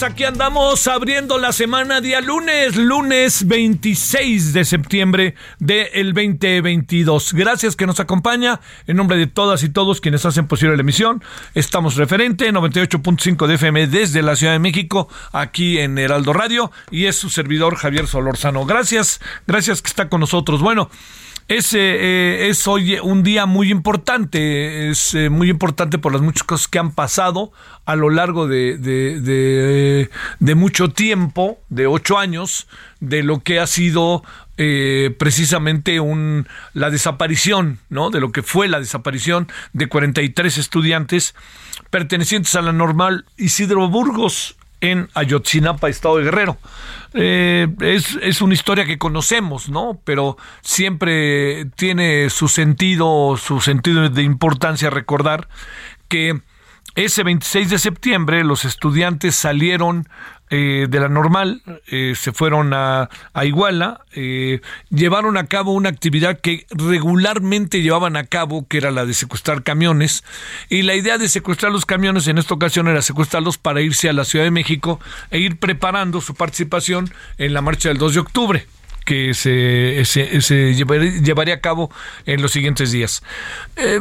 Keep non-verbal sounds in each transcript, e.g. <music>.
Tardes, aquí andamos abriendo la semana día lunes, lunes 26 de septiembre del 2022. Gracias que nos acompaña en nombre de todas y todos quienes hacen posible la emisión. Estamos referente 98.5 de FM desde la Ciudad de México, aquí en Heraldo Radio y es su servidor Javier Solorzano. Gracias, gracias que está con nosotros. Bueno, es, eh, es hoy un día muy importante, es eh, muy importante por las muchas cosas que han pasado a lo largo de, de, de, de mucho tiempo, de ocho años, de lo que ha sido eh, precisamente un, la desaparición, ¿no? De lo que fue la desaparición de 43 estudiantes pertenecientes a la normal Isidro Burgos en Ayotzinapa, Estado de Guerrero. Eh, es, es, una historia que conocemos, ¿no? Pero siempre tiene su sentido, su sentido de importancia recordar que ese 26 de septiembre los estudiantes salieron eh, de la normal, eh, se fueron a, a Iguala, eh, llevaron a cabo una actividad que regularmente llevaban a cabo, que era la de secuestrar camiones, y la idea de secuestrar los camiones en esta ocasión era secuestrarlos para irse a la Ciudad de México e ir preparando su participación en la marcha del 2 de octubre que se, se, llevaría, a cabo en los siguientes días. Eh,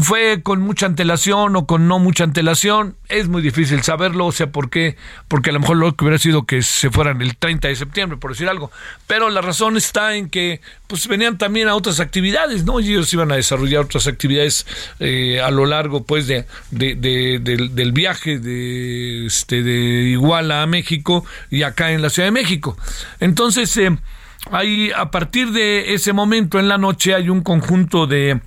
fue con mucha antelación o con no mucha antelación, es muy difícil saberlo, o sea, ¿por qué? Porque a lo mejor lo que hubiera sido que se fueran el 30 de septiembre, por decir algo. Pero la razón está en que pues venían también a otras actividades, ¿no? Ellos iban a desarrollar otras actividades eh, a lo largo, pues, de, de, de, del, del viaje de, este, de Iguala a México y acá en la Ciudad de México. Entonces, eh, Hay, a partir de ese momento en la noche hay un conjunto de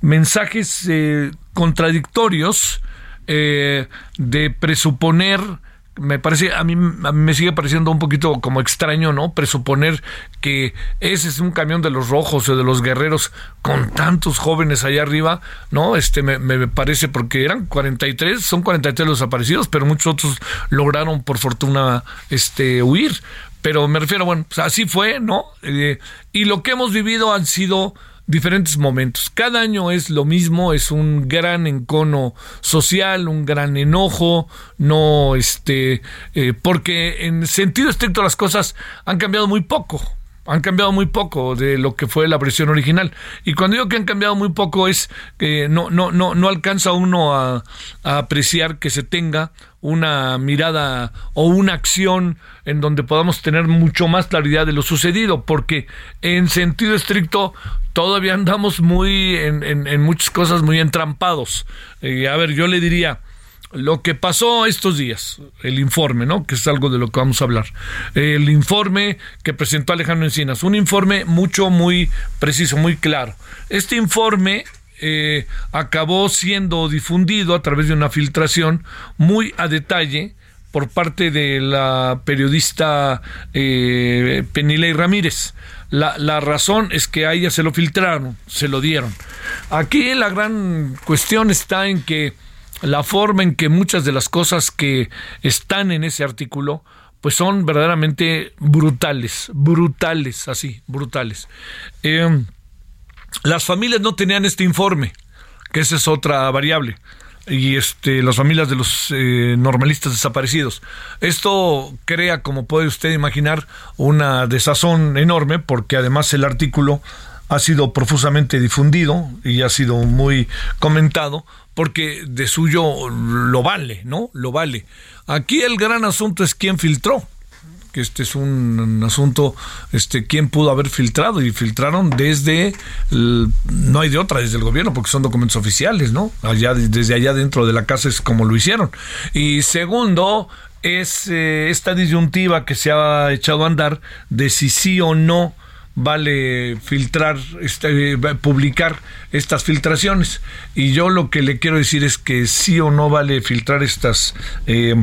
mensajes eh, contradictorios eh, de presuponer me parece a mí, a me sigue pareciendo un poquito como extraño, ¿no? Presuponer que ese es un camión de los rojos o de los guerreros con tantos jóvenes allá arriba, ¿no? Este me, me parece porque eran 43, son 43 los desaparecidos, pero muchos otros lograron por fortuna este huir. Pero me refiero, bueno, pues así fue, ¿no? Eh, y lo que hemos vivido han sido diferentes momentos. Cada año es lo mismo, es un gran encono social, un gran enojo, no este, eh, porque en sentido estricto las cosas han cambiado muy poco. Han cambiado muy poco de lo que fue la versión original. Y cuando digo que han cambiado muy poco es que no, no, no, no alcanza uno a, a apreciar que se tenga una mirada o una acción en donde podamos tener mucho más claridad de lo sucedido, porque en sentido estricto todavía andamos muy en, en, muchas cosas muy entrampados. Eh, a ver, yo le diría, lo que pasó estos días, el informe, ¿no? Que es algo de lo que vamos a hablar. El informe que presentó Alejandro Encinas, un informe mucho, muy preciso, muy claro. Este informe eh, acabó siendo difundido a través de una filtración muy a detalle por parte de la periodista eh, Penilei Ramírez. la, razón es que a ella se lo filtraron, se lo dieron. Aquí la gran cuestión está en que la forma en que muchas de las cosas que están en ese artículo pues son verdaderamente brutales, brutales, así, brutales. Eh, las familias no tenían este informe, que esa es otra variable y este las familias de los eh, normalistas desaparecidos. Esto crea, como puede usted imaginar, una desazón enorme porque además el artículo ha sido profusamente difundido y ha sido muy comentado porque de suyo lo vale, ¿no? Lo vale. Aquí el gran asunto es quién filtró este es un, asunto, este, quién pudo haber filtrado y filtraron desde, no hay de otra, desde el gobierno, porque son documentos oficiales, ¿no? Allá, desde allá dentro de la casa es como lo hicieron. Y segundo, es eh, esta disyuntiva que se ha echado a andar de si sí o no vale filtrar, este, publicar estas filtraciones. Y yo lo que le quiero decir es que sí o no vale filtrar estas, eh,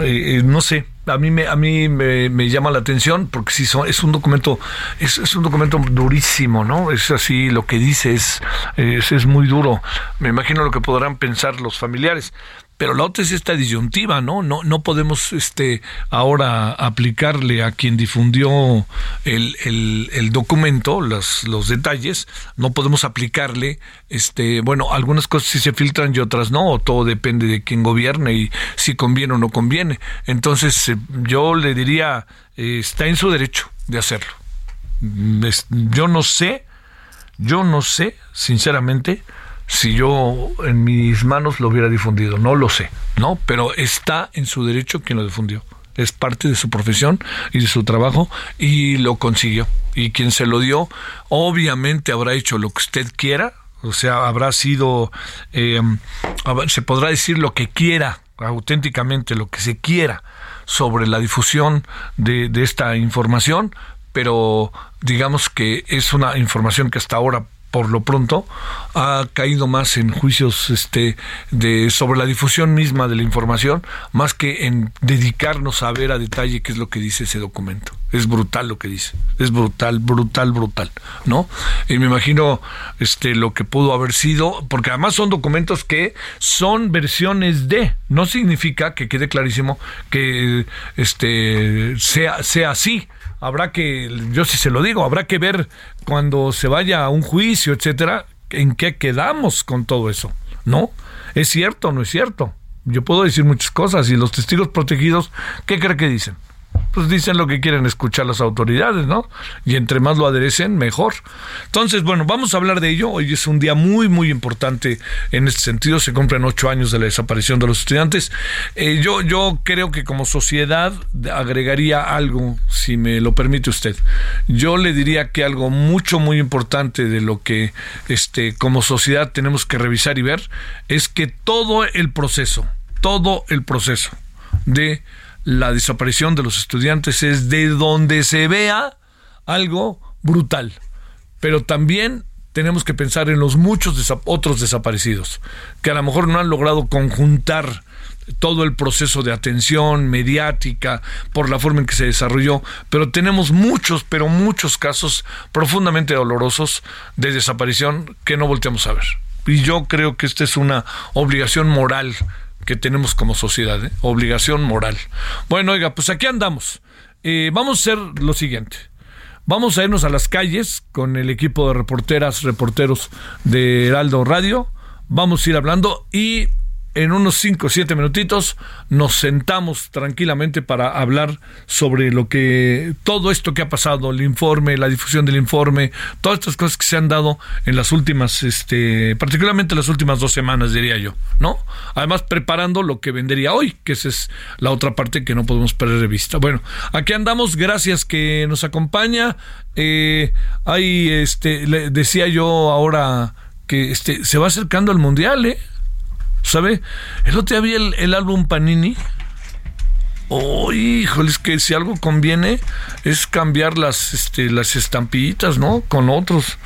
eh, no sé, a mí me a mí me, llama la atención porque sí son, es un documento es, un documento durísimo no es así lo que dice es, es muy duro. Me imagino lo que podrán pensar los familiares pero la otra es esta disyuntiva, ¿no? No, no podemos este, ahora aplicarle a quien difundió el, el, documento, los, los detalles, no podemos aplicarle, este, bueno, algunas cosas sí se filtran y otras no, o todo depende de quién gobierne y si conviene o no conviene. Entonces, eh, yo le diría, eh, está en su derecho de hacerlo. yo no sé, yo no sé, sinceramente, si yo en mis manos lo hubiera difundido. No lo sé, ¿no? Pero está en su derecho quien lo difundió. Es parte de su profesión y de su trabajo y lo consiguió. Y quien se lo dio, obviamente habrá hecho lo que usted quiera, o sea, habrá sido, eh, se podrá decir lo que quiera, auténticamente lo que se quiera sobre la difusión de, de esta información, pero digamos que es una información que hasta ahora por lo pronto ha caído más en juicios este de sobre la difusión misma de la información más que en dedicarnos a ver a detalle qué es lo que dice ese documento. Es brutal lo que dice. Es brutal brutal brutal no y me imagino este lo que pudo haber sido porque además son documentos que son versiones de no significa que quede clarísimo que este sea sea así. Habrá que, yo sí se lo digo, habrá que ver cuando se vaya a un juicio, etcétera, en qué quedamos con todo eso, ¿no? ¿Es cierto o no es cierto? Yo puedo decir muchas cosas y los testigos protegidos, ¿qué cree que dicen? Pues dicen lo que quieren escuchar las autoridades, ¿no? Y entre más lo aderecen, mejor. Entonces, bueno, vamos a hablar de ello. Hoy es un día muy, muy importante en este sentido. Se cumplen ocho años de la desaparición de los estudiantes. Eh, yo, yo creo que como sociedad agregaría algo, si me lo permite usted. Yo le diría que algo mucho, muy importante de lo que este, como sociedad tenemos que revisar y ver es que todo el proceso, todo el proceso de la desaparición de los estudiantes es de donde se vea algo brutal. Pero también tenemos que pensar en los muchos otros desaparecidos, que a lo mejor no han logrado conjuntar todo el proceso de atención mediática por la forma en que se desarrolló, pero tenemos muchos, pero muchos casos profundamente dolorosos de desaparición que no volteamos a ver. Y yo creo que esta es una obligación moral que tenemos como sociedad, ¿eh? obligación moral. Bueno, oiga, pues aquí andamos. Eh, vamos a hacer lo siguiente. Vamos a irnos a las calles con el equipo de reporteras, reporteros de Heraldo Radio. Vamos a ir hablando y en unos 5 o 7 minutitos nos sentamos tranquilamente para hablar sobre lo que todo esto que ha pasado, el informe, la difusión del informe, todas estas cosas que se han dado en las últimas, este, particularmente las últimas dos semanas, diría yo, ¿no? Además, preparando lo que vendería hoy, que esa es la otra parte que no podemos perder de vista. Bueno, aquí andamos, gracias que nos acompaña. Eh, este, le decía yo ahora que este, se va acercando al mundial, ¿eh? ¿Sabe? El otro día vi el, álbum Panini. Oh, híjole, es que si algo conviene es cambiar las, este, las estampillitas, ¿no? Con otros.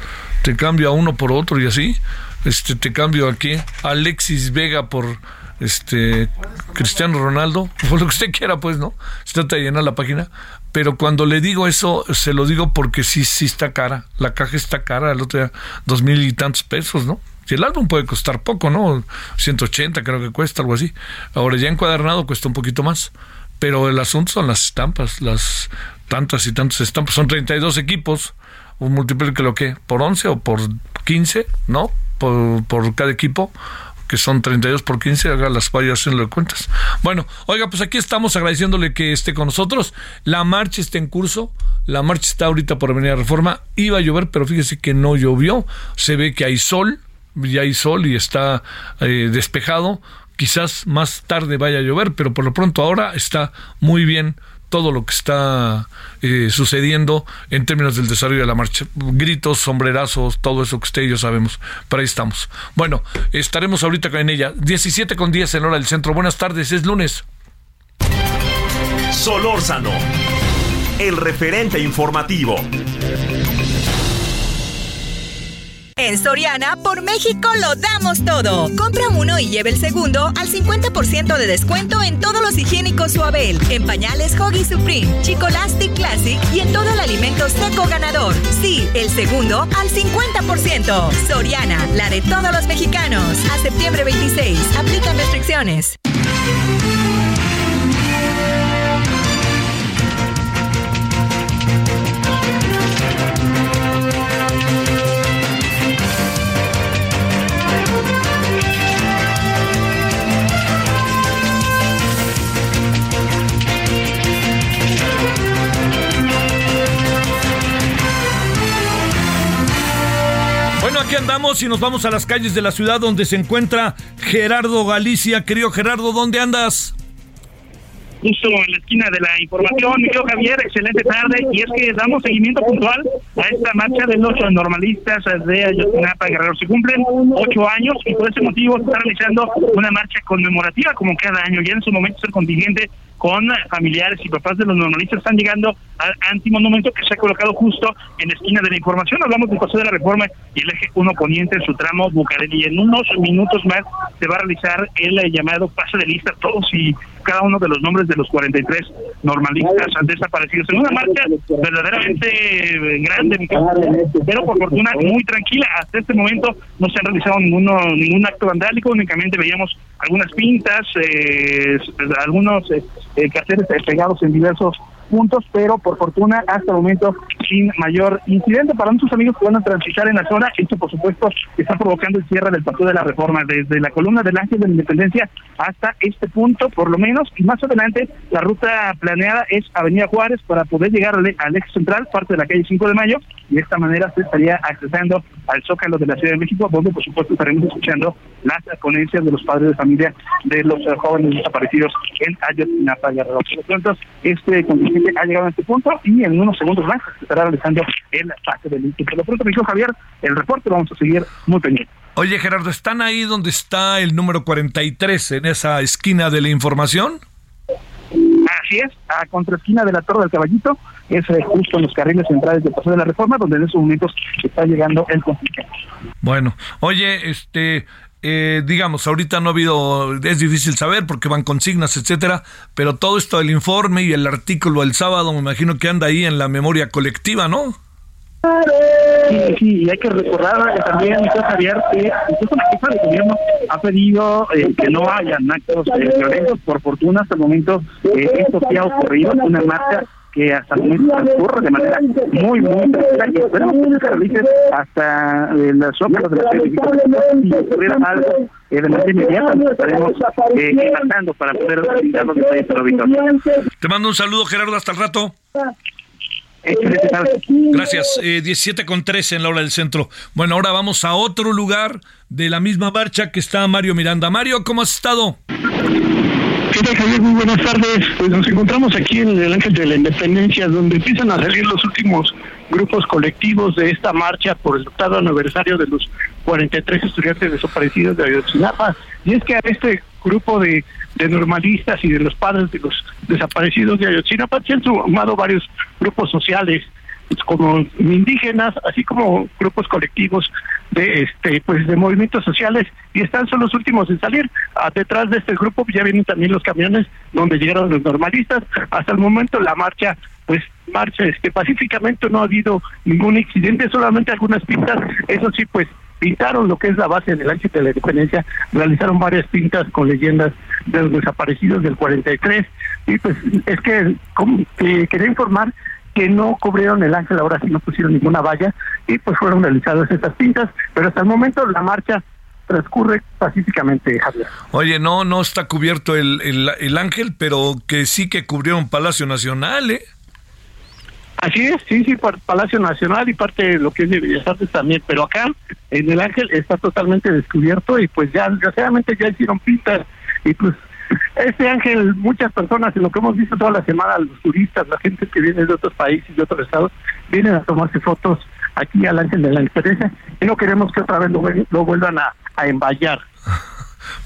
Te cambio a uno por otro y así. Este, te cambio aquí. Alexis Vega por este Cristiano Ronaldo, <laughs> o lo que usted quiera, pues, ¿no? Se trata de llenar la página. Pero cuando le digo eso, se lo digo porque sí, sí está cara. La caja está cara, el otro día, dos mil y tantos pesos, ¿no? Y el álbum puede costar poco, ¿no? 180 creo que cuesta, algo así. Ahora ya encuadernado cuesta un poquito más. Pero el asunto son las estampas, las tantas y tantas estampas. Son 32 equipos. Un multiplique lo que, por 11 o por 15, ¿no? Por, cada equipo que son 32 por 15, haga las variaciones de cuentas. Bueno, oiga, pues aquí estamos agradeciéndole que esté con nosotros. La marcha está en curso, la marcha está ahorita por venir a reforma. Iba a llover, pero fíjese que no llovió. Se ve que hay sol, ya hay sol y está eh, despejado. Quizás más tarde vaya a llover, pero por lo pronto ahora está muy bien todo lo que está eh, sucediendo en términos del desarrollo de la marcha. Gritos, sombrerazos, todo eso que usted y yo sabemos. Pero ahí estamos. Bueno, estaremos ahorita en ella. 17 con 10 en hora del centro. Buenas tardes, es lunes. Solórzano, el referente informativo. En Soriana, por México lo damos todo. Compra uno y lleve el segundo al 50% de descuento en todos los higiénicos Suabel, en pañales Hoggy Supreme, Chicolastic Classic y en todo el alimento seco ganador. Sí, el segundo al 50%. Soriana, la de todos los mexicanos. A septiembre 26. Aplican restricciones. Y nos vamos a las calles de la ciudad donde se encuentra Gerardo Galicia. Querido Gerardo, ¿dónde andas? justo en la esquina de la información. Mi querido Javier, excelente tarde. Y es que damos seguimiento puntual a esta marcha de los normalistas de Ayotzinapa Guerrero. Se cumplen ocho años y por ese motivo se está realizando una marcha conmemorativa como cada año. Ya en su momento el contingente con familiares y papás de los normalistas están llegando al antimonumento que se ha colocado justo en la esquina de la información. Hablamos del Paseo de la Reforma y el eje 1 poniente en su tramo Bucareli. En unos minutos más se va a realizar el llamado pase de lista todos y cada uno de los nombres de los 43 normalistas desaparecidos. En una marcha verdaderamente grande, pero por fortuna muy tranquila. Hasta este momento no se ha realizado ninguno, ningún acto vandálico, únicamente veíamos algunas pintas, eh, algunos eh, eh, quehaceres pegados en diversos puntos, pero por fortuna hasta el momento sin mayor incidente. Para nuestros amigos que van a transitar en la zona, esto por supuesto está provocando el cierre del Paseo de la Reforma, desde la columna del Ángel de la Independencia hasta este punto, por lo menos, y más adelante la ruta planeada es Avenida Juárez para poder llegar al, al eje central, parte de la calle 5 de Mayo, y de esta manera se estaría accesando al Zócalo de la Ciudad de México, donde por supuesto estaremos escuchando las ponencias de los padres de familia de los eh, jóvenes desaparecidos en Ayotzinapa, Guerrero. Por lo tanto, este contingente ha llegado a este punto y en unos segundos más se estará realizando el pase del INPE. Por lo pronto, me dijo Javier, el reporte lo vamos a seguir muy pendiente. Oye, Gerardo, ¿están ahí donde está el número 43, en esa esquina de la información? Así es, a contraesquina de la Torre del Caballito, es eh, justo en los carriles centrales del Paseo de la Reforma, donde en estos momentos está llegando el contingente. Bueno, oye, este, eh, digamos, ahorita no ha habido, es difícil saber porque van consignas, etcétera, pero todo esto del informe y el artículo el sábado, me imagino que anda ahí en la memoria colectiva, ¿no? Sí, sí, y hay que recordar que también, Javier, que incluso la jefa de gobierno ha pedido eh, que no hayan actos eh, violentos. Por fortuna, hasta el momento, eh, esto sí ha ocurrido, una marcha que hasta el momento transcurre de manera muy, muy tranquila y esperamos que se realice hasta eh, las zócalos de la de México. Si ocurriera algo eh, de manera inmediata, nos estaremos eh, para poder brindar los detalles del auditorio. Te mando un saludo, Gerardo, hasta el rato. Gracias. Eh, 17 con 13 en la hora del centro. Bueno, ahora vamos a otro lugar de la misma marcha que está Mario Miranda. Mario, ¿cómo has estado? Buenas tardes. Pues nos encontramos aquí en el Ángel de la Independencia, donde empiezan a salir los últimos grupos colectivos de esta marcha por el octavo aniversario de los 43 estudiantes desaparecidos de Ayotzinapa. Y es que a este grupo de, de normalistas y de los padres de los desaparecidos de Ayotzinapa se han sumado varios grupos sociales pues, como indígenas, así como grupos colectivos de este pues de movimientos sociales y están son los últimos en salir. Ah, detrás de este grupo ya vienen también los camiones donde llegaron los normalistas. Hasta el momento la marcha pues marcha este pacíficamente no ha habido ningún incidente, solamente algunas pistas, eso sí pues pintaron lo que es la base del ángel de la independencia, realizaron varias pintas con leyendas de los desaparecidos del 43 y pues es que quería informar que no cubrieron el ángel, ahora sí no pusieron ninguna valla y pues fueron realizadas estas pintas, pero hasta el momento la marcha transcurre pacíficamente, Javier. Oye, no, no está cubierto el, el, el ángel, pero que sí que cubrieron Palacio Nacional, ¿eh? Así es, sí, sí, Palacio Nacional y parte de lo que es de Bellas Artes también, pero acá en el Ángel está totalmente descubierto y pues ya, desgraciadamente ya hicieron pintas y pues este ángel, muchas personas, en lo que hemos visto toda la semana, los turistas, la gente que viene de otros países y de otros estados, vienen a tomarse fotos aquí al ángel de la experiencia y no queremos que otra vez lo, vuelvan a, a. <laughs>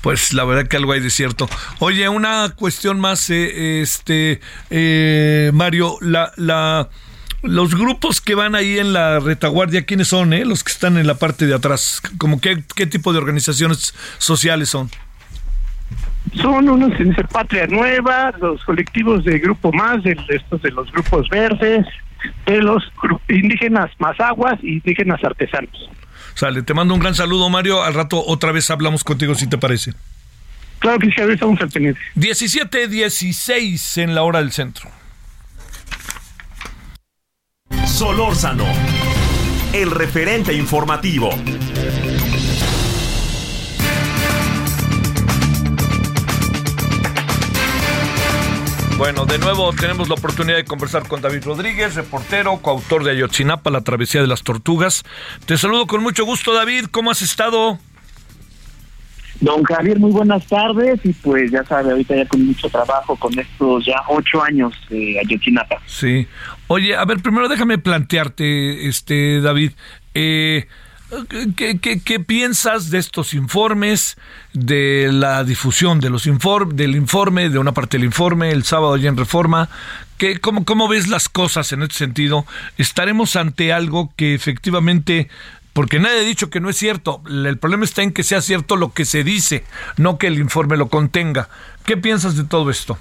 Pues la verdad que algo hay de cierto. Oye, una cuestión más, eh, este, eh, Mario, la, la, los grupos que van ahí en la retaguardia, ¿quiénes son, eh? Los que están en la parte de atrás, como qué tipo de organizaciones sociales son. Son unos en Patria Nueva, los colectivos de Grupo Más, de estos de los grupos verdes, de los indígenas Mazaguas y indígenas artesanos. Sale, te mando un gran saludo, Mario. Al rato otra vez hablamos contigo, si te parece. Claro que sí, a estamos al pendiente. 17.16 en la hora del centro. Solórzano, el referente informativo. Bueno, de nuevo tenemos la oportunidad de conversar con David Rodríguez, reportero, coautor de Ayotzinapa, La Travesía de las Tortugas. Te saludo con mucho gusto, David. ¿Cómo has estado? Don Javier, muy buenas tardes y pues ya sabe, ahorita ya con mucho trabajo con estos ya ocho años de Ayotzinapa. Sí. Oye, a ver, primero déjame plantearte, este David, eh, ¿Qué, qué, piensas de estos informes, de la difusión de los informes, del informe, de una parte del informe, el sábado allá en Reforma? ¿Qué, cómo, ¿Cómo ves las cosas en este sentido? ¿Estaremos ante algo que efectivamente porque nadie ha dicho que no es cierto. El problema está en que sea cierto lo que se dice, no que el informe lo contenga. ¿Qué piensas de todo esto?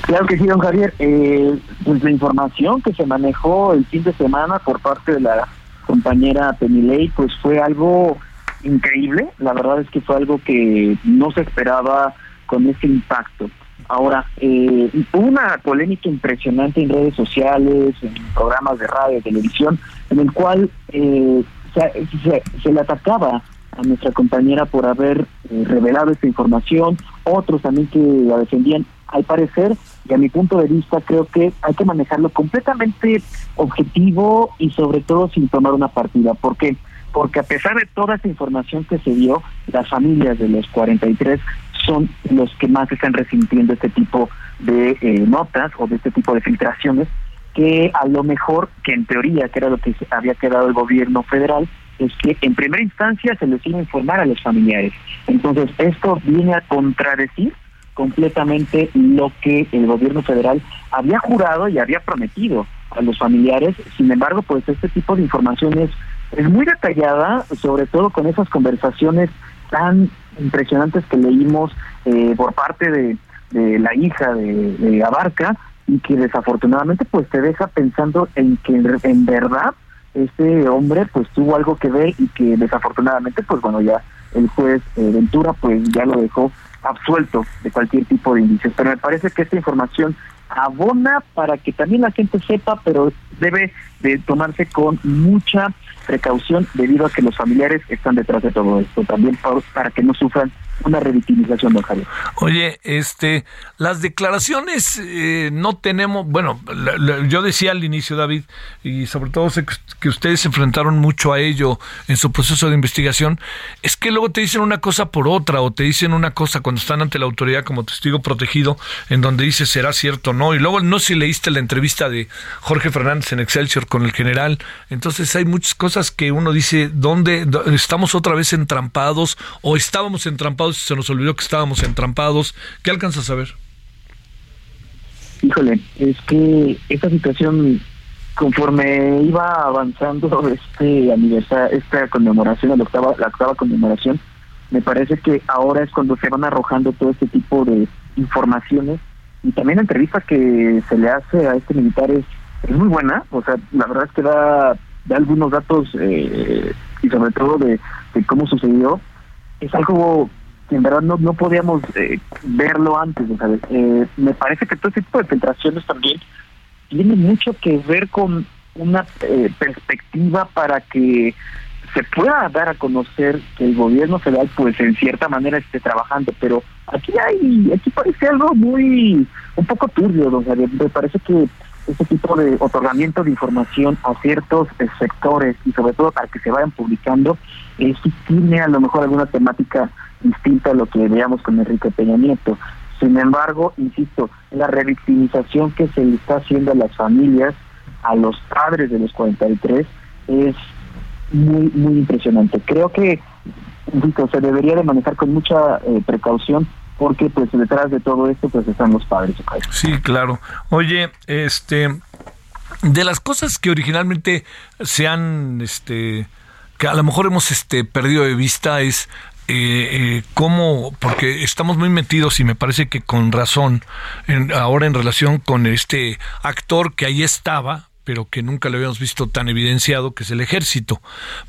Claro que sí, don Javier. Eh, pues la información que se manejó el fin de semana por parte de la compañera Penilei, pues fue algo increíble. La verdad es que fue algo que no se esperaba con ese impacto. Ahora, eh, hubo una polémica impresionante en redes sociales, en programas de radio, televisión, en el cual eh, se, le atacaba a nuestra compañera por haber eh, revelado esta información, otros también que la defendían. Al parecer, y a mi punto de vista creo que hay que manejarlo completamente objetivo y sobre todo sin tomar una partida. ¿Por qué? Porque a pesar de toda esa información que se dio, las familias de los 43 son los que más están resintiendo este tipo de eh, notas o de este tipo de filtraciones que a lo mejor, que en teoría, que era lo que había quedado el gobierno federal, es que en primera instancia se les iba a informar a los familiares. Entonces, esto viene a contradecir completamente lo que el gobierno federal había jurado y había prometido a los familiares. Sin embargo, pues este tipo de información es, muy detallada, sobre todo con esas conversaciones tan impresionantes que leímos eh, por parte de, la hija de, Abarca y que desafortunadamente pues te deja pensando en que en verdad este hombre pues tuvo algo que ver y que desafortunadamente pues bueno ya el juez eh, Ventura pues ya lo dejó absuelto de cualquier tipo de indicios. Pero me parece que esta información abona para que también la gente sepa, pero debe de tomarse con mucha precaución debido a que los familiares están detrás de todo esto, también para, que no sufran una revictimización, don Javier. Oye, este, las declaraciones eh, no tenemos, bueno, yo decía al inicio, David, y sobre todo sé que, ustedes se enfrentaron mucho a ello en su proceso de investigación, es que luego te dicen una cosa por otra, o te dicen una cosa cuando están ante la autoridad como testigo protegido, en donde dice será cierto o no, y luego no sé si leíste la entrevista de Jorge Fernández en Excelsior con el general, entonces hay muchas cosas que uno dice, ¿dónde estamos otra vez entrampados o estábamos entrampados? se nos olvidó que estábamos entrampados. ¿Qué alcanzas a ver? Híjole, es que esta situación conforme iba avanzando <laughs> este aniversario, esta conmemoración, la octava, la octava conmemoración, me parece que ahora es cuando se van arrojando todo este tipo de informaciones y también la entrevista que se le hace a este militar es, es muy buena, o sea, la verdad es que da, da algunos datos eh, y sobre todo de, cómo sucedió, es algo que en verdad no, no podíamos eh, verlo antes, ¿sabes? Eh, me parece que todo este tipo de filtraciones también tiene mucho que ver con una eh, perspectiva para que se pueda dar a conocer que el gobierno federal pues en cierta manera esté trabajando pero aquí hay aquí parece algo muy un poco turbio o sea, me parece que ese tipo de otorgamiento de información a ciertos eh, sectores y sobre todo para que se vayan publicando eh, tiene a lo mejor alguna temática distinta a lo que veíamos con Enrique Peña Nieto sin embargo, insisto, la revictimización que se le está haciendo a las familias, a los padres de los 43, es muy, muy impresionante. Creo que insisto, se debería de manejar con mucha eh, precaución porque pues detrás de todo esto pues están los padres. Sí, claro. Oye, este de las cosas que originalmente se han este que a lo mejor hemos este perdido de vista es eh, eh, cómo, porque estamos muy metidos y me parece que con razón, ahora en relación con este actor que ahí estaba, pero que nunca lo habíamos visto tan evidenciado, que es el ejército.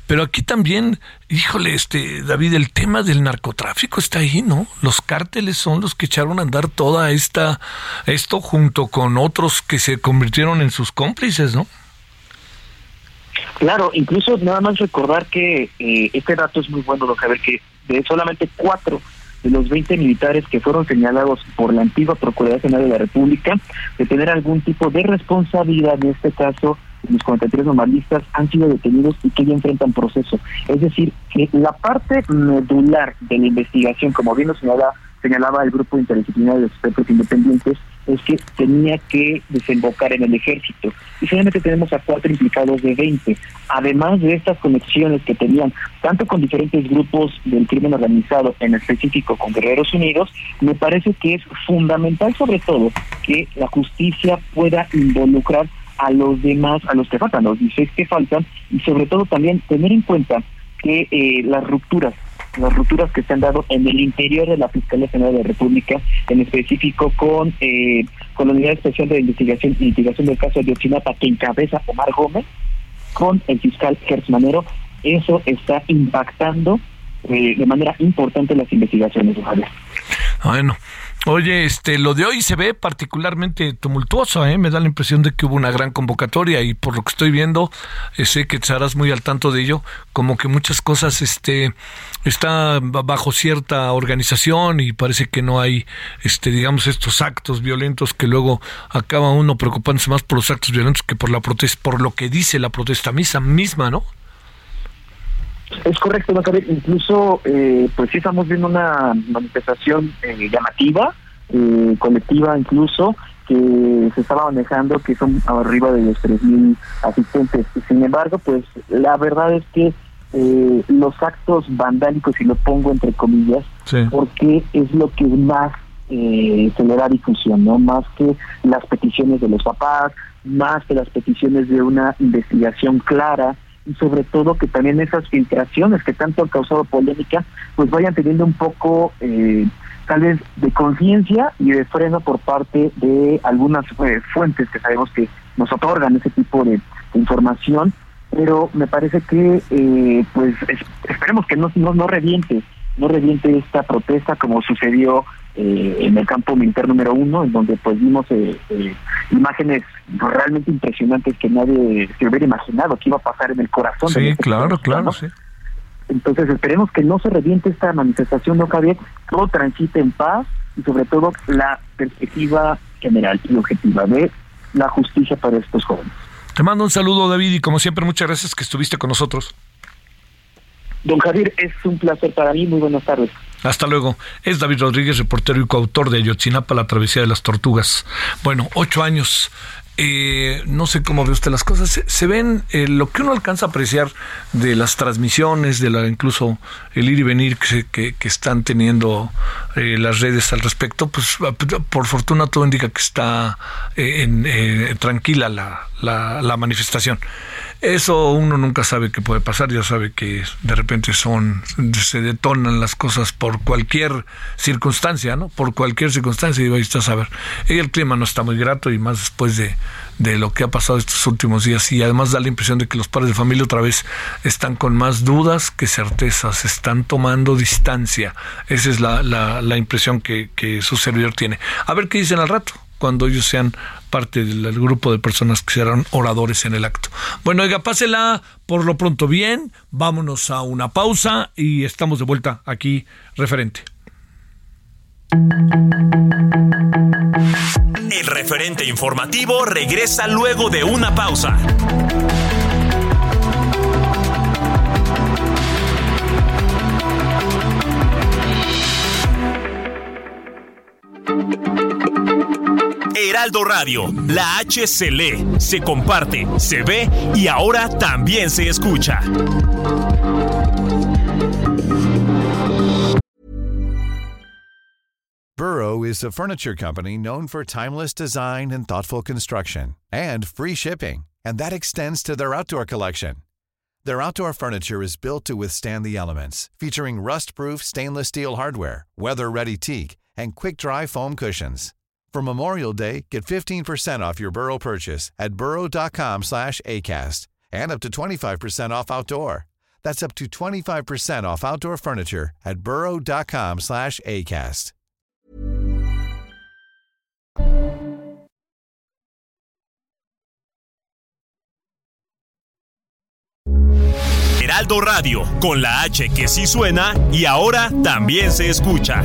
Pero aquí también, híjole, este David, el tema del narcotráfico está ahí, ¿no? Los cárteles son los que echaron a andar toda esta, esto junto con otros que se convirtieron en sus cómplices, ¿no? Claro, incluso nada más recordar que eh, este dato es muy bueno, don Javier, que de solamente cuatro de los 20 militares que fueron señalados por la antigua Procuraduría General de la República de tener algún tipo de responsabilidad, en este caso los 43 normalistas han sido detenidos y que ya enfrentan proceso. Es decir, que la parte medular de la investigación, como bien lo señala señalaba el grupo interdisciplinario de expertos independientes, es que tenía que desembocar en el ejército. Y solamente tenemos a cuatro implicados de 20. Además de estas conexiones que tenían tanto con diferentes grupos del crimen organizado, en específico con Guerreros Unidos, me parece que es fundamental sobre todo que la justicia pueda involucrar a los demás, a los que faltan, a los 16 que faltan, y sobre todo también tener en cuenta que eh, las rupturas las rupturas que se han dado en el interior de la Fiscalía General de la República, en específico con, eh, con la Unidad Especial de Investigación y Litigación del caso de Ochinapa, que encabeza Omar Gómez, con el fiscal Manero, eso está impactando eh, de manera importante las investigaciones, Javier. Bueno, Oye, este, lo de hoy se ve particularmente tumultuoso, ¿eh? me da la impresión de que hubo una gran convocatoria y por lo que estoy viendo, eh, sé que estarás muy al tanto de ello, como que muchas cosas, este, está bajo cierta organización y parece que no hay, este, digamos, estos actos violentos que luego acaba uno preocupándose más por los actos violentos que por la protesta, por lo que dice la protesta misma, ¿no? Es correcto, ¿no, Incluso, eh, pues sí estamos viendo una manifestación eh, llamativa, eh, colectiva incluso, que se estaba manejando, que son arriba de los 3.000 asistentes. Sin embargo, pues la verdad es que los actos vandálicos, y lo pongo entre comillas, porque es lo que más se le da difusión, ¿no? Más que las peticiones de los papás, más que las peticiones de una investigación clara, y sobre todo que también esas filtraciones que tanto han causado polémica, pues vayan teniendo un poco eh, tal vez de conciencia y de freno por parte de algunas eh, fuentes que sabemos que nos otorgan ese tipo de, información, pero me parece que eh, pues esperemos que no, no, no reviente, no reviente esta protesta como sucedió eh, en el campo militar número uno, en donde pues vimos eh, eh, imágenes realmente impresionantes que nadie se hubiera imaginado que iba a pasar en el corazón. Sí, claro, claro, sí. Entonces esperemos que no se reviente esta manifestación, no Javier, todo transite en paz y sobre todo la perspectiva general y objetiva de la justicia para estos jóvenes. Te mando un saludo, David, y como siempre, muchas gracias que estuviste con nosotros. Don Javier, es un placer para mí. Muy buenas tardes. Hasta luego. Es David Rodríguez, reportero y coautor de Ayotzinapa, la travesía de las tortugas. Bueno, ocho años eh, no sé cómo ve usted las cosas, se, ven eh, lo que uno alcanza a apreciar de las transmisiones, de la incluso el ir y venir que, que, están teniendo eh, las redes al respecto, pues por fortuna todo indica que está en, tranquila la, la, la manifestación. Eso uno nunca sabe qué puede pasar, ya sabe que de repente son, se detonan las cosas por cualquier circunstancia, ¿no? Por cualquier circunstancia, y ahí está a saber. Y el clima no está muy grato, y más después de, de lo que ha pasado estos últimos días, y además da la impresión de que los padres de familia otra vez están con más dudas que certezas, están tomando distancia. Esa es la, la, la impresión que, que su servidor tiene. A ver qué dicen al rato cuando ellos sean parte del grupo de personas que serán oradores en el acto. Bueno, oiga, pásela por lo pronto bien, vámonos a una pausa y estamos de vuelta aquí, referente. El referente informativo regresa luego de una pausa. Heraldo Radio, la H se lee, se comparte, se ve y ahora también se escucha. Burrow is a furniture company known for timeless design and thoughtful construction and free shipping, and that extends to their outdoor collection. Their outdoor furniture is built to withstand the elements, featuring rust-proof stainless steel hardware, weather-ready teak, and quick-dry foam cushions. For Memorial Day, get 15% off your Burrow purchase at burrow.com slash ACAST and up to 25% off outdoor. That's up to 25% off outdoor furniture at burrow.com slash ACAST. Heraldo Radio, con la H que sí suena y ahora también se escucha.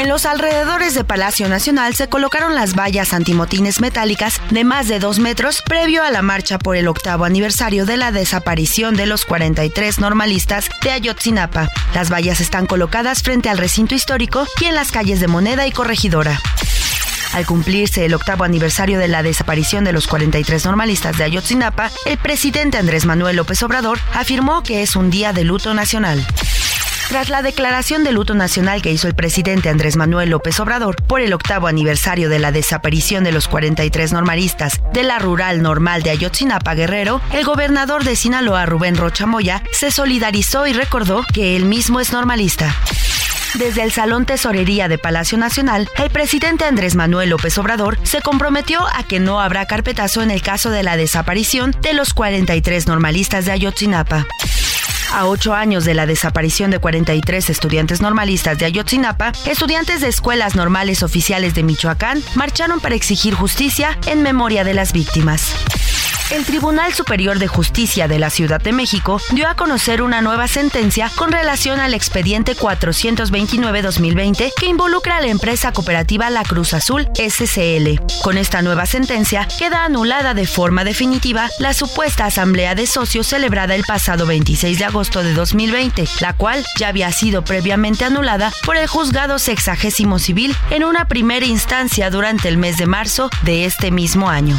En los alrededores de Palacio Nacional se colocaron las vallas antimotines metálicas de más de dos metros previo a la marcha por el octavo aniversario de la desaparición de los 43 normalistas de Ayotzinapa. Las vallas están colocadas frente al recinto histórico y en las calles de Moneda y Corregidora. Al cumplirse el octavo aniversario de la desaparición de los 43 normalistas de Ayotzinapa, el presidente Andrés Manuel López Obrador afirmó que es un día de luto nacional. Tras la declaración de luto nacional que hizo el presidente Andrés Manuel López Obrador por el octavo aniversario de la desaparición de los 43 normalistas de la rural normal de Ayotzinapa Guerrero, el gobernador de Sinaloa Rubén Rocha Moya se solidarizó y recordó que él mismo es normalista. Desde el Salón Tesorería de Palacio Nacional, el presidente Andrés Manuel López Obrador se comprometió a que no habrá carpetazo en el caso de la desaparición de los 43 normalistas de Ayotzinapa. A ocho años de la desaparición de 43 estudiantes normalistas de Ayotzinapa, estudiantes de escuelas normales oficiales de Michoacán marcharon para exigir justicia en memoria de las víctimas. El Tribunal Superior de Justicia de la Ciudad de México dio a conocer una nueva sentencia con relación al expediente 429-2020 que involucra a la empresa cooperativa La Cruz Azul SCL. Con esta nueva sentencia queda anulada de forma definitiva la supuesta asamblea de socios celebrada el pasado 26 de agosto de 2020, la cual ya había sido previamente anulada por el juzgado sexagésimo civil en una primera instancia durante el mes de marzo de este mismo año.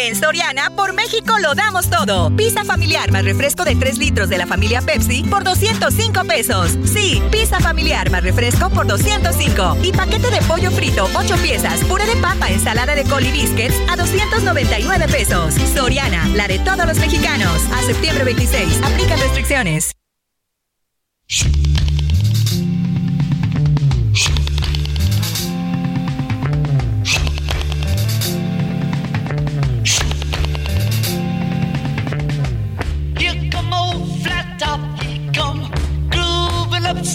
En Soriana, por México lo damos todo. Pizza familiar más refresco de 3 litros de la familia Pepsi por 205 pesos. Sí, pizza familiar más refresco por 205. Y paquete de pollo frito, 8 piezas, puré de papa, ensalada de col y biscuits a 299 pesos. Soriana, la de todos los mexicanos. A septiembre 26. Aplica restricciones.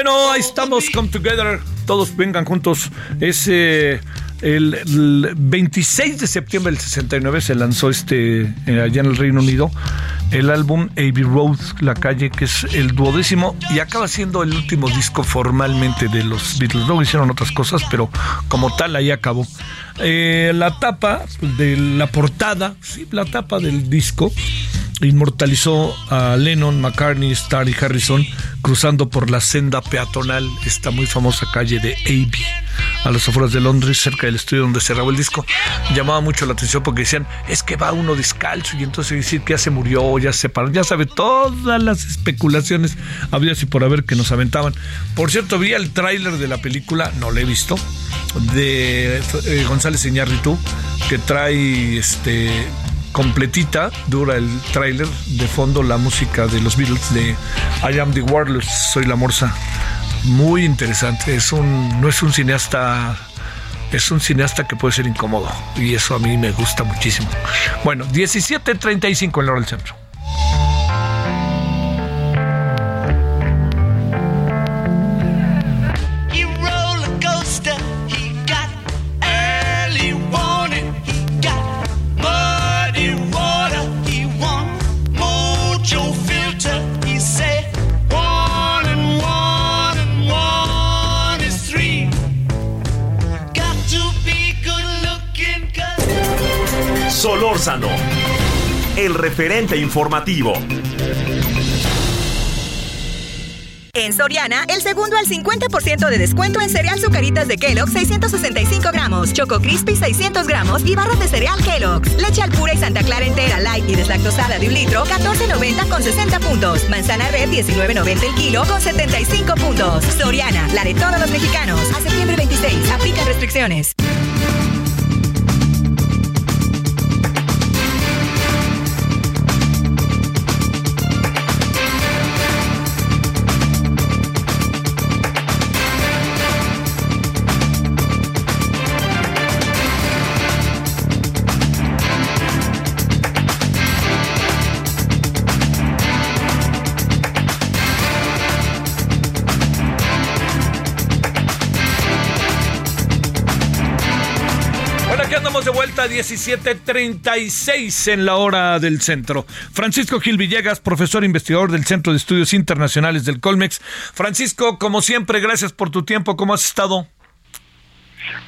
Bueno, ahí estamos, Come Together. Todos vengan juntos. Es eh, el, el 26 de septiembre del 69 se lanzó este eh, allá en el Reino Unido el álbum Abbey Road, la calle, que es el duodécimo y acaba siendo el último disco formalmente de los Beatles. Luego hicieron otras cosas, pero como tal ahí acabó. Eh, la tapa de la portada, sí, la tapa del disco inmortalizó a Lennon, McCartney, Starr y Harrison cruzando por la senda peatonal, esta muy famosa calle de Abbey, a las afueras de Londres, cerca del estudio donde se grabó el disco. Llamaba mucho la atención porque decían, es que va uno descalzo y entonces decir que ya se murió, ya se separó, ya sabe, todas las especulaciones había así por haber que nos aventaban. Por cierto, vi el tráiler de la película, no lo he visto, de eh, González Iñárritu, que trae este completita, dura el tráiler, de fondo la música de los Beatles de I Am the Warlord, Soy la Morsa. Muy interesante, es un, no es un cineasta, es un cineasta que puede ser incómodo y eso a mí me gusta muchísimo. Bueno, 17.35 en la hora del centro. Referente informativo. En Soriana, el segundo al 50% de descuento en cereal Zucaritas de Kellogg 665 gramos, Choco Crispy 600 gramos y barras de cereal Kellogg's. Leche al pura y Santa Clara entera light y deslactosada de un litro 14.90 con 60 puntos. Manzana red 19.90 el kilo con 75 puntos. Soriana, la de todos los mexicanos. A septiembre 26, aplica restricciones. Andamos de vuelta, 17.36 en la hora del centro. Francisco Gil Villegas, profesor investigador del Centro de Estudios Internacionales del Colmex. Francisco, como siempre, gracias por tu tiempo. ¿Cómo has estado?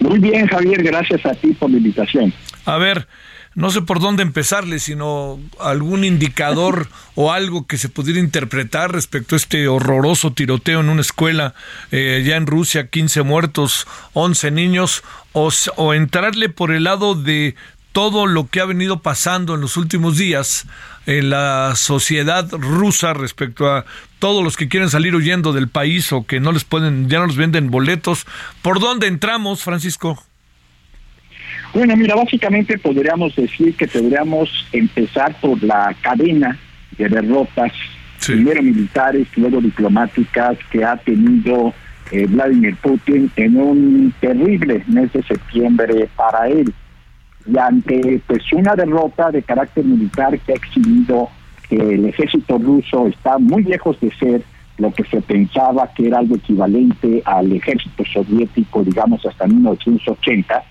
Muy bien, Javier, gracias a ti por la invitación. A ver, no sé por dónde empezarle, sino algún indicador <laughs> o algo que se pudiera interpretar respecto a este horroroso tiroteo en una escuela eh, ya en Rusia, 15 muertos, 11 niños, o, o entrarle por el lado de todo lo que ha venido pasando en los últimos días en la sociedad rusa respecto a todos los que quieren salir huyendo del país o que no les pueden, ya no les venden boletos. ¿Por dónde entramos, Francisco? Bueno, mira, básicamente podríamos decir que podríamos empezar por la cadena de derrotas, primero militares, luego diplomáticas, que ha tenido eh, Vladimir Putin en un terrible mes de septiembre para él. Y ante pues una derrota de carácter militar que ha exhibido que el ejército ruso está muy lejos de ser lo que se pensaba que era algo equivalente al ejército soviético, digamos, hasta 1980,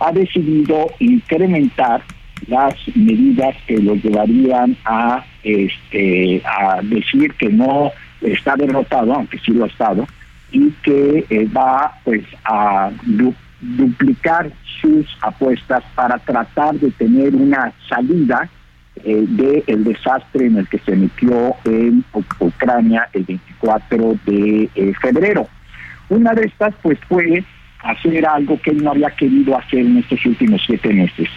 ha decidido incrementar las medidas que lo llevarían a este decir que no está derrotado, aunque sí lo ha estado, y que eh, va pues a du- duplicar sus apuestas para tratar de tener una salida eh, del desastre en el que se metió en Ucrania el 24 de eh, febrero. Una de estas pues fue hacer algo que él no había querido hacer en estos últimos siete meses,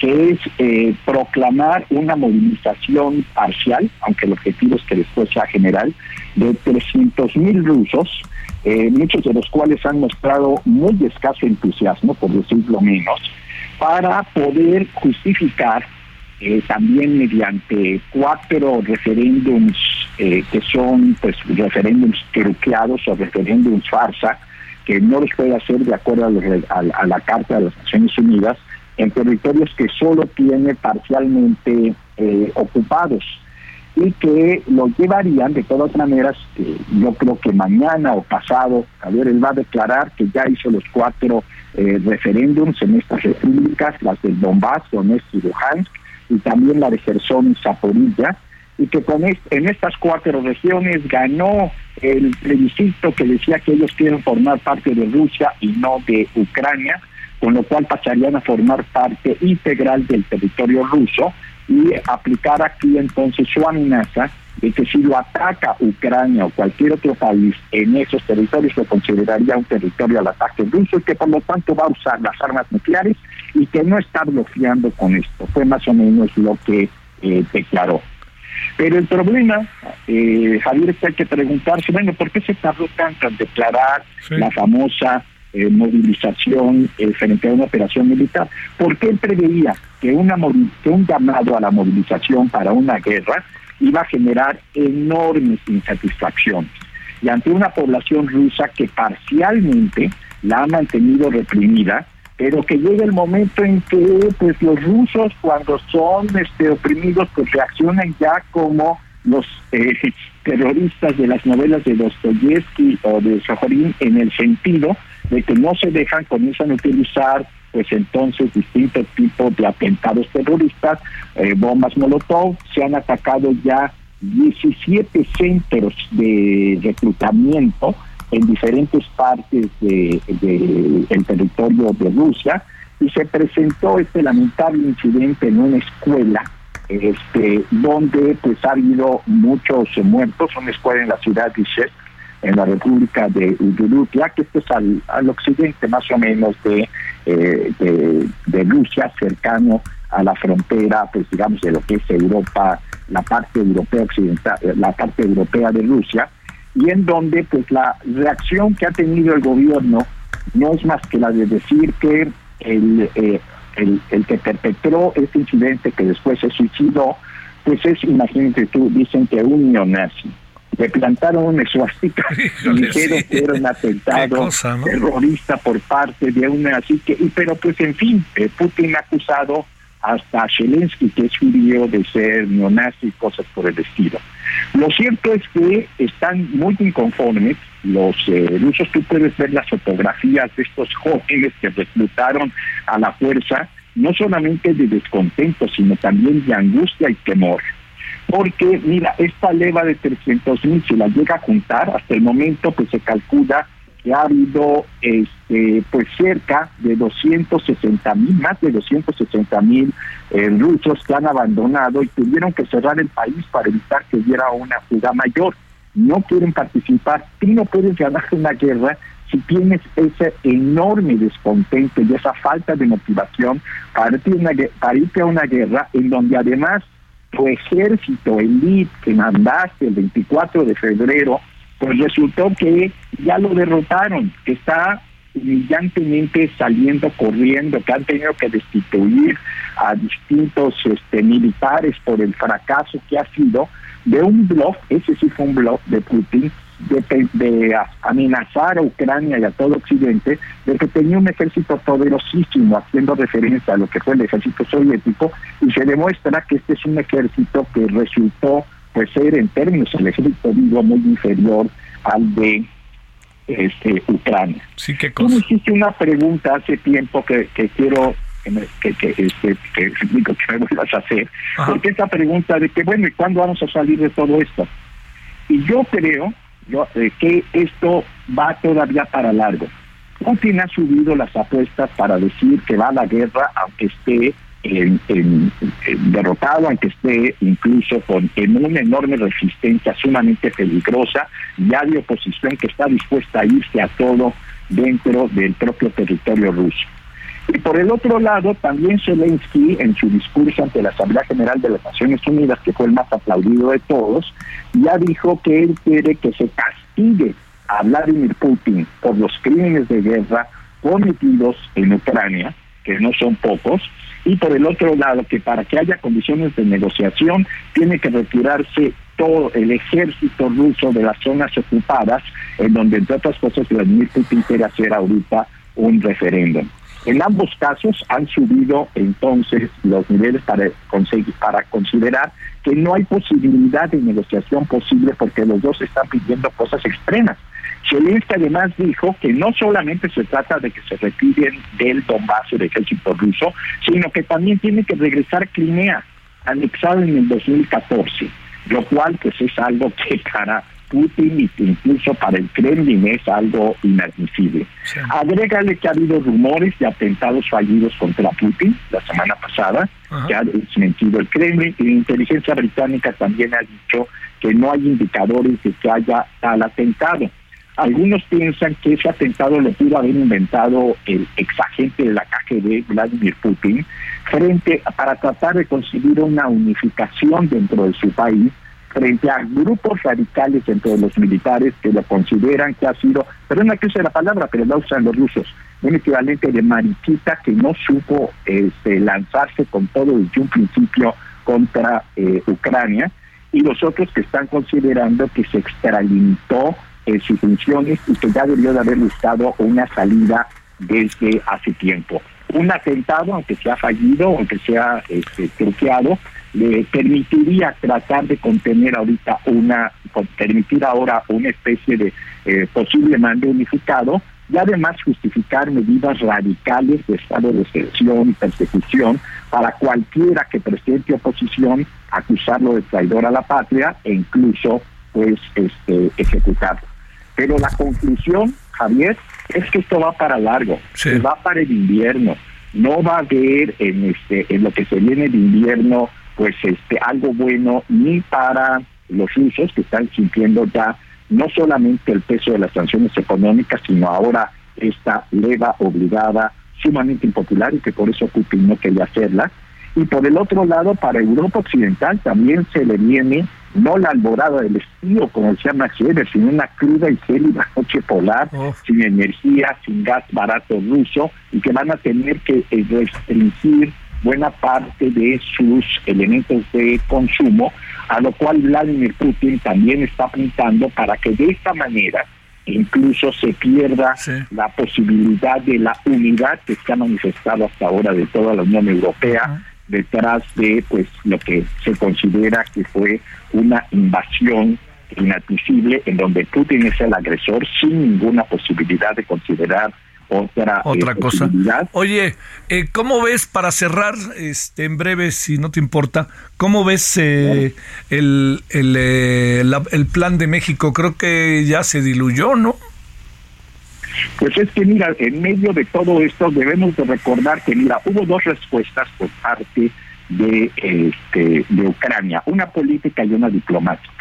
que es eh, proclamar una movilización parcial, aunque el objetivo es que después sea general, de 300 mil rusos, eh, muchos de los cuales han mostrado muy escaso entusiasmo, por decirlo menos, para poder justificar eh, también mediante cuatro referéndums eh, que son pues referéndums truqueados o referéndums farsa, que no los puede hacer de acuerdo a, los a la- Carta de las Naciones Unidas, en territorios que solo tiene parcialmente eh, ocupados. y que lo llevarían de todas maneras, que yo creo que mañana o pasado, Javier, él va a declarar que ya hizo los cuatro eh, referéndums en estas repúblicas, las del Donbass, Donetsk y Luhansk, y también la de Gerson y Zaporilla, y que con est- en estas cuatro regiones ganó el plebiscito que decía que ellos quieren formar parte de Rusia y no de Ucrania, con lo cual pasarían a formar parte integral del territorio ruso y aplicar aquí entonces su amenaza de que si lo ataca Ucrania o cualquier otro país en esos territorios lo consideraría un territorio al ataque ruso y que por lo tanto va a usar las armas nucleares y que no está bloqueando con esto. Fue más o menos lo que eh, declaró. Pero el problema, eh, Javier, es que hay que preguntarse, bueno, ¿por qué se tardó tanto en declarar la famosa eh, movilización eh, frente a una operación militar? Porque él preveía que, una que un llamado a la movilización para una guerra iba a generar enormes insatisfacciones. Y ante una población rusa que parcialmente la ha mantenido reprimida, pero que llega el momento en que pues los rusos cuando son este oprimidos pues reaccionan ya como los eh, <laughs> terroristas de las novelas de Dostoyevsky o de Sajorin en el sentido de que no se dejan, comienzan a utilizar pues entonces distintos tipos de atentados terroristas, eh, bombas molotov, se han atacado ya 17 centros de reclutamiento en diferentes partes del de, el territorio de Rusia y se presentó este lamentable incidente en una escuela este donde pues ha habido muchos muertos, una escuela en la ciudad de Shevsk, en la República de Udurupia, que es al, al occidente más o menos de, eh, de, de Rusia, cercano a la frontera, pues digamos, de lo que es Europa, la parte europea occidental, eh, la parte europea de Rusia, y en donde pues la reacción que ha tenido el gobierno no es más que la de decir que el, eh, el, el que perpetró este incidente que después se suicidó, pues es, imagínate tú, dicen que un neonazi. Le plantaron una esvástica <laughs> y dijeron que era un atentado cosa, ¿no? terrorista por parte de una así que, y, pero pues en fin, eh, Putin ha acusado hasta a Zelensky, que es judío, de ser neonazi y cosas por el estilo. Lo cierto es que están muy inconformes los eh, rusos. Tú puedes ver las fotografías de estos <laughs> jóvenes que reclutaron a la fuerza, no solamente de descontento, sino también de angustia y temor. Porque, mira, esta leva de 300 mil, si la llega a juntar, hasta el momento pues se calcula que ha habido este, pues cerca de 260 mil, más de 260 mil eh, rusos que han abandonado y tuvieron que cerrar el país para evitar que hubiera una fuga mayor. No quieren participar. Tú no puedes ganar <laughs> una guerra si tienes ese enorme descontento y esa falta de motivación para irte a una guerra en donde además tu ejército elite que mandaste el 24 de febrero pues resultó que ya lo derrotaron, que está humillantemente saliendo corriendo, que han tenido que destituir a distintos este, militares por el fracaso que ha sido de un bluff, ese sí fue un bluff de Putin, de, de amenazar a Ucrania y a todo Occidente, de que tenía un ejército poderosísimo, haciendo referencia a lo que fue el ejército soviético, y se demuestra que este es un ejército que resultó pues ser en términos del ejército digo muy inferior al de este Ucrania. Sí, qué Tú me hiciste una pregunta hace tiempo que, que quiero que, me- que, este, que que me vuelvas a hacer, porque esa pregunta de que bueno, ¿y cuándo vamos a salir de todo esto? Y yo creo yo, eh, que esto va todavía para largo. Putin ha subido las apuestas para decir que va a la guerra aunque esté en- derrotado, aunque esté incluso con en una enorme resistencia sumamente peligrosa, ya de oposición que está dispuesta a irse a todo dentro del propio territorio ruso. Y por el otro lado, también Zelensky, en su discurso ante la Asamblea General de las Naciones Unidas, que fue el más aplaudido de todos, ya dijo que él quiere que se castigue a Vladimir Putin por los crímenes de guerra cometidos en Ucrania, que no son pocos, y por el otro lado, que para que haya condiciones de negociación, tiene que retirarse todo el ejército ruso de las zonas ocupadas, en donde, entre otras cosas, Vladimir Putin quiere hacer ahorita un referéndum. En ambos casos han subido entonces los niveles para, conseguir, para considerar que no hay posibilidad de negociación posible porque los dos están pidiendo cosas extremas. Zelensky además dijo que no solamente se trata de que se retiren del Donbass del ejército ruso, sino que también tiene que regresar Crimea, anexado en el 2014, lo cual pues es algo que para Putin y incluso para el Kremlin es algo inadmisible. Agrégale que ha habido rumores de atentados fallidos contra Putin la semana pasada, que ha desmentido el Kremlin, y la inteligencia británica también ha dicho que no hay indicadores de que haya tal atentado. Algunos piensan que ese atentado lo pudo haber inventado el exagente de la KGB, Vladimir Putin, frente para tratar de conseguir una unificación dentro de su país frente a grupos radicales dentro de los militares que lo consideran que ha sido, perdona que use la palabra, pero la usan los rusos, un equivalente de mariquita que no supo este, lanzarse con todo desde un principio contra eh, Ucrania, y los otros que están considerando que se extralimitó en sus funciones y que ya debió de haber buscado una salida desde hace tiempo. Un atentado, aunque sea fallido, aunque sea este, truqueado, le permitiría tratar de contener ahorita una, permitir ahora una especie de eh, posible mando unificado y además justificar medidas radicales de estado de excepción y persecución para cualquiera que presente oposición, acusarlo de traidor a la patria e incluso pues este ejecutarlo. Pero la conclusión, Javier, es que esto va para largo, va para el invierno, no va a haber en este en lo que se viene de invierno pues este algo bueno ni para los rusos que están sintiendo ya no solamente el peso de las sanciones económicas, sino ahora esta leva obligada sumamente impopular y que por eso Putin no quería hacerla. Y por el otro lado, para Europa Occidental también se le viene no la alborada del estío, como decía Max Weber, sino una cruda y gélida noche polar, sin energía, sin gas barato ruso, y que van a tener que eh, restringir buena parte de sus elementos de consumo, a lo cual Vladimir Putin también está apuntando para que de esta manera incluso se pierda la posibilidad de la unidad que se ha manifestado hasta ahora de toda la Unión Europea detrás de pues lo que se considera que fue una invasión inadmisible en donde Putin es el agresor sin ninguna posibilidad de considerar otra, otra eh, cosa. posibilidad. Oye, eh, ¿cómo ves para cerrar, este, en breve, si no te importa, cómo ves eh, el, el, eh, la- el plan de México? Creo que ya se diluyó, ¿no? Pues es que mira, en medio de todo esto debemos de recordar que mira, hubo dos respuestas por parte de este de Ucrania, una política y una diplomática.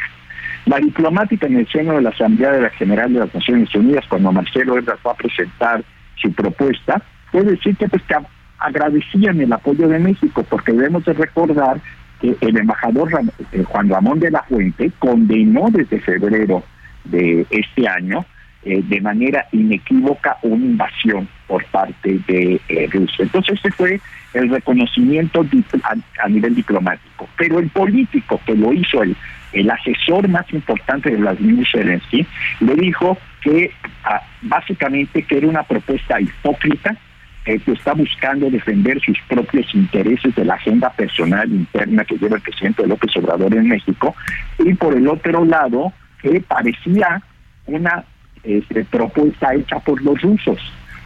La diplomática en el seno de la Asamblea de la General de las Naciones Unidas, cuando Marcelo Ebrard fue a presentar su propuesta, fue decir que pues que agradecían el apoyo de México, porque debemos de recordar que el embajador eh, Juan Ramón de la Fuente condenó desde febrero de este año eh, de manera inequívoca una invasión por parte de eh, Rusia. Entonces ese fue el reconocimiento a, a nivel diplomático. Pero el político que lo hizo, el, el asesor más importante de Vladimir Zelensky, le dijo que ah, básicamente que era una propuesta hipócrita, eh, que está buscando defender sus propios intereses de la agenda personal interna que lleva el presidente López Obrador en México, y por el otro lado, que parecía una este, propuesta hecha por los rusos.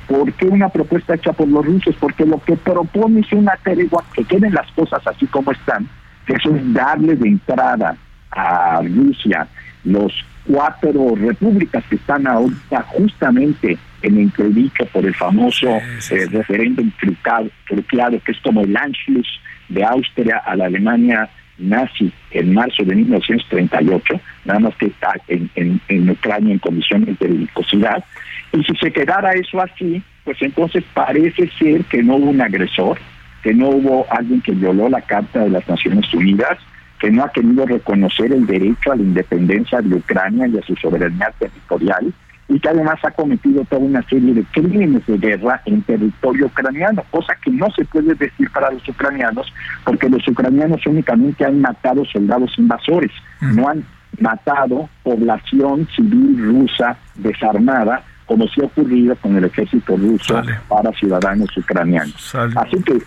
¿Por qué una propuesta hecha por los rusos? Porque lo que propone es una tregua, que queden las cosas así como están, que eso es darle de entrada a Rusia los cuatro repúblicas que están ahorita justamente en entredicho por el famoso eh, referéndum trucado, truqueado, que es como el Anschluss de Austria a la Alemania nazi en marzo de 1938, nada más que está en, en, en Ucrania en condiciones de belicosidad. Y si se quedara eso así, pues entonces parece ser que no hubo un agresor, que no hubo alguien que violó la Carta de las Naciones Unidas, que no ha querido reconocer el derecho a la independencia de Ucrania y a su soberanía territorial, y que además ha cometido toda una serie de crímenes de guerra en territorio ucraniano, cosa que no se puede decir para los ucranianos, porque los ucranianos únicamente han matado soldados invasores, no han matado población civil rusa desarmada como sí ha ocurrido con el ejército ruso para ciudadanos ucranianos. Así que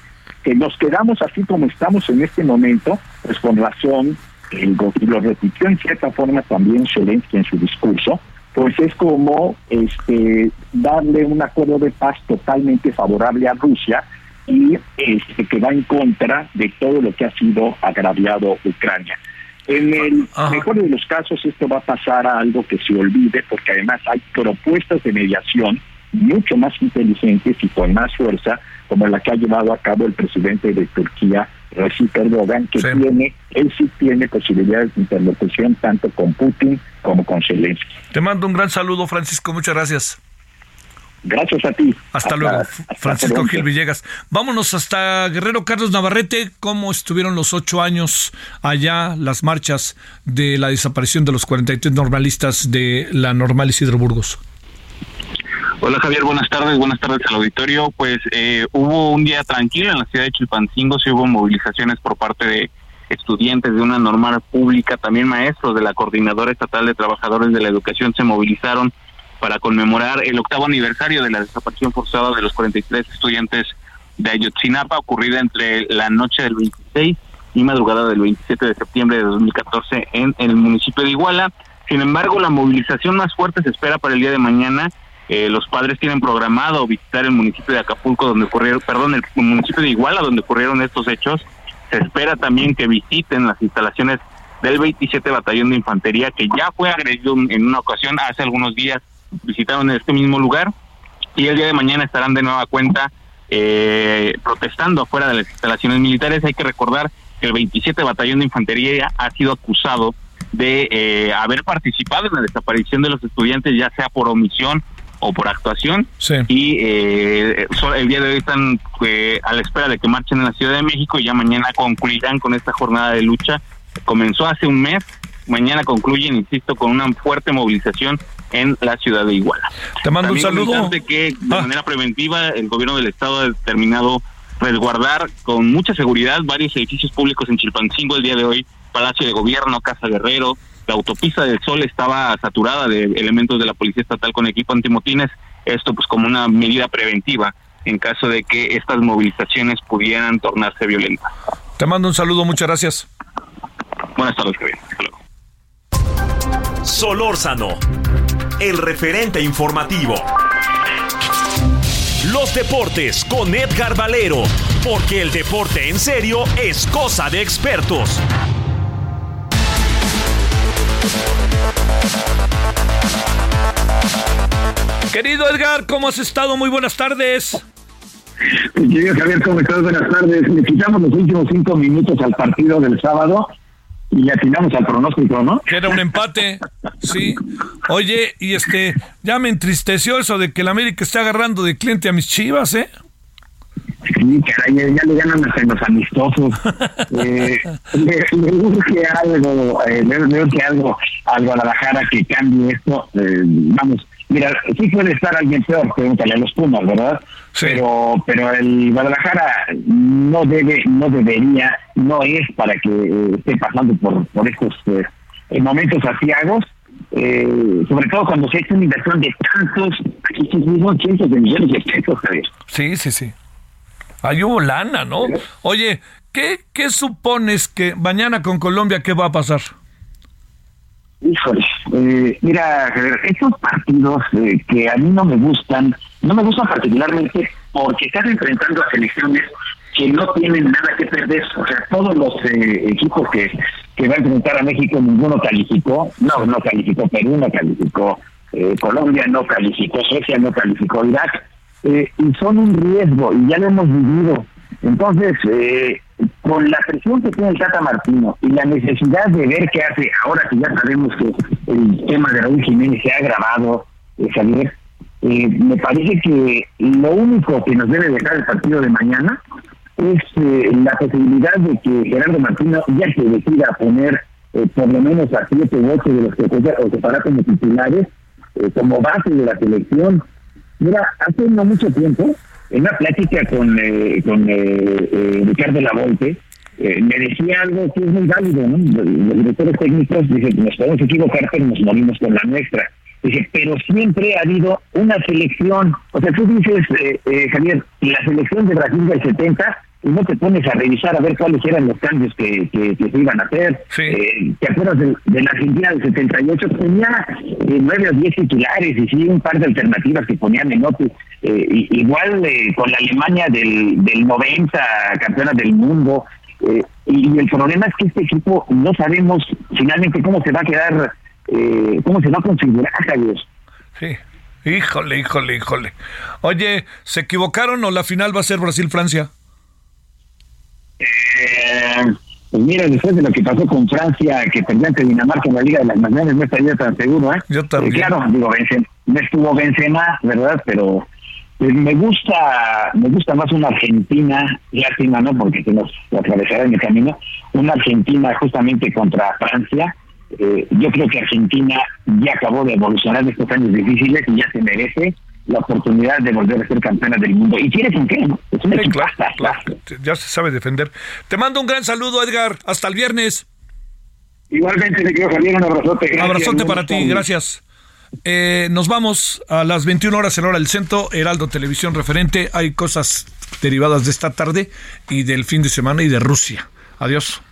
que nos quedamos así como estamos en este momento, pues con razón, el, y lo repitió en cierta forma también Zelensky en su discurso, pues es como este darle un acuerdo de paz totalmente favorable a Rusia y este que va en contra de todo lo que ha sido agraviado Ucrania. En el mejor de los casos esto va a pasar a algo que se olvide porque además hay propuestas de mediación mucho más inteligentes y con más fuerza como la que ha llevado a cabo el presidente de Turquía, Recep Erdogan, que tiene, él sí tiene posibilidades de interlocución tanto con Putin como con Zelensky. Te mando un gran saludo, Francisco, muchas gracias. Gracias a ti. Hasta, luego, Francisco Gil Villegas. Vámonos hasta Guerrero Carlos Navarrete. ¿Cómo estuvieron los ocho años allá, las marchas de la desaparición de los 43 normalistas de la Normal Isidro Burgos? Hola Javier, buenas tardes, buenas tardes al auditorio. Pues eh, hubo un día tranquilo en la ciudad de Chilpancingo, sí hubo movilizaciones por parte de estudiantes de una normal pública, también maestros de la Coordinadora Estatal de Trabajadores de la Educación se movilizaron para conmemorar el octavo aniversario de la desaparición forzada de los 43 estudiantes de Ayotzinapa, ocurrida entre la noche del 26 y madrugada del 27 de septiembre de 2014 en el municipio de Iguala. Sin embargo, la movilización más fuerte se espera para el día de mañana eh, los padres tienen programado visitar el municipio de Acapulco, donde ocurrieron, perdón, el municipio de Iguala, donde ocurrieron estos hechos. Se espera también que visiten las instalaciones del 27 Batallón de Infantería, que ya fue agredido en una ocasión hace algunos días, visitaron este mismo lugar, y el día de mañana estarán de nueva cuenta eh, protestando afuera de las instalaciones militares. Hay que recordar que el 27 Batallón de Infantería ha sido acusado de eh, haber participado en la desaparición de los estudiantes, ya sea por omisión o por actuación. Y eh, el día de hoy están eh, a la espera de que marchen en la Ciudad de México y ya mañana concluirán con esta jornada de lucha. Comenzó hace un mes, mañana concluyen, insisto, con una fuerte movilización en la ciudad de Iguala. Te mando un saludo. que de ah. manera preventiva el gobierno del estado ha determinado resguardar con mucha seguridad varios edificios públicos en Chilpancingo el día de hoy, Palacio de Gobierno, Casa Guerrero, la autopista del Sol estaba saturada de elementos de la Policía Estatal con equipo antimotines, esto pues como una medida preventiva en caso de que estas movilizaciones pudieran tornarse violentas. Te mando un saludo, muchas gracias. Buenas tardes, Javier. Solórzano, el referente informativo. Los deportes con Edgar Valero, porque el deporte en serio es cosa de expertos. Querido Edgar, ¿cómo has estado? Muy buenas tardes. Querido Javier, ¿cómo estás? Buenas tardes. Le quitamos los últimos cinco minutos al partido del sábado y le atinamos al pronóstico, ¿no? Que era un empate, sí. Oye, y este, ya me entristeció eso de que el América está agarrando de cliente a mis chivas, ¿eh? Sí, caray, ya le ganan hasta los amistosos. <laughs> eh, le, urge algo, eh, le, urge algo al Guadalajara que cambie esto. Eh, vamos, mira, sí puede estar alguien peor, pregúntale a los Pumas, ¿verdad? Pero, pero el Guadalajara no debe, no debería, no es para que eh, esté pasando por, por estos eh, momentos asiagos. Eh, sobre todo cuando se ha hecho una inversión de tantos, cientos de millones de pesos, Sí, sí, sí. Ahí hubo lana, ¿no? Oye, ¿qué, ¿qué supones que mañana con Colombia qué va a pasar? Híjole, eh, mira, estos partidos eh, que a mí no me gustan, no me gustan particularmente porque están enfrentando a selecciones que no tienen nada que perder. O sea, todos los eh, equipos que, que va a enfrentar a México, ninguno calificó. No, no calificó Perú, no calificó Colombia, no calificó Suecia, no calificó Irak eh, y son un riesgo y ya lo hemos vivido. Entonces, eh, con la presión que tiene el Tata Martino y la necesidad de ver qué hace, ahora que ya sabemos que el tema de Raúl Jiménez se ha agravado, eh, Javier, eh, me parece que lo único que nos debe dejar el partido de mañana es la posibilidad de que Gerardo Martino ya se decida poner por lo menos a siete u ocho de los que para como titulares como base de la selección Mira, hace no mucho tiempo, en una plática con, eh, con eh, eh, Ricardo Lavolpe, eh, me decía algo que es muy válido, ¿no? Los directores técnicos dicen, nos podemos equivocar, pero nos morimos con la nuestra. Dice, pero siempre ha habido una selección. O sea, tú dices, eh, eh, Javier, la selección de Brasil del 70, y no te pones a revisar a ver cuáles eran los cambios que, que, que se iban a hacer. Eh, ¿Te acuerdas de, de la Argentina del 78? Tenía eh, nueve o diez titulares y sí un par de alternativas que ponían en otro. Eh, igual eh, con la Alemania del, del 90, campeona del mundo. eh, y, y el problema es que este equipo no sabemos finalmente cómo se va a quedar, eh, cómo se va a configurar, Javier. Sí. Híjole, híjole, híjole. Oye, ¿se equivocaron o la final va a ser Brasil-Francia? Eh, pues mira, después de lo que pasó con Francia, que perdió ante Dinamarca en la Liga de las Naciones, no estaría tan seguro, ¿eh? Yo también. Eh, claro, digo, Benzema, no estuvo Benzema, ¿verdad? Pero pues, me gusta me gusta más una Argentina, lástima, ¿no? Porque se nos atravesará en el camino, una Argentina justamente contra Francia. Eh, yo creo que Argentina ya acabó de evolucionar de estos años difíciles y ya se merece la oportunidad de volver a ser campeona del mundo. Y tiene con qué, ¿no? Es una Sí, claro, equipaza, claro. Ya se sabe defender. Te mando un gran saludo, Edgar. Hasta el viernes. Igualmente, le quiero Javier, un abrazote. Gracias. Abrazote para ti, gracias. Eh, nos vamos a las 21 horas en hora del centro, Heraldo Televisión referente. Hay cosas derivadas de esta tarde y del fin de semana y de Rusia. Adiós.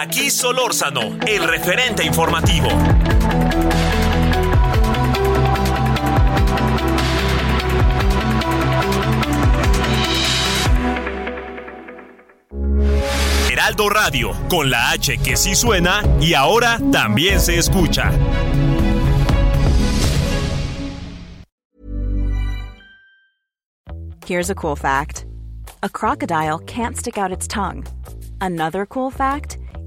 Aquí Solórzano, el referente informativo. Heraldo Radio, con la H que sí suena y ahora también se escucha. Here's a cool fact a crocodile can't stick out its tongue. Another cool fact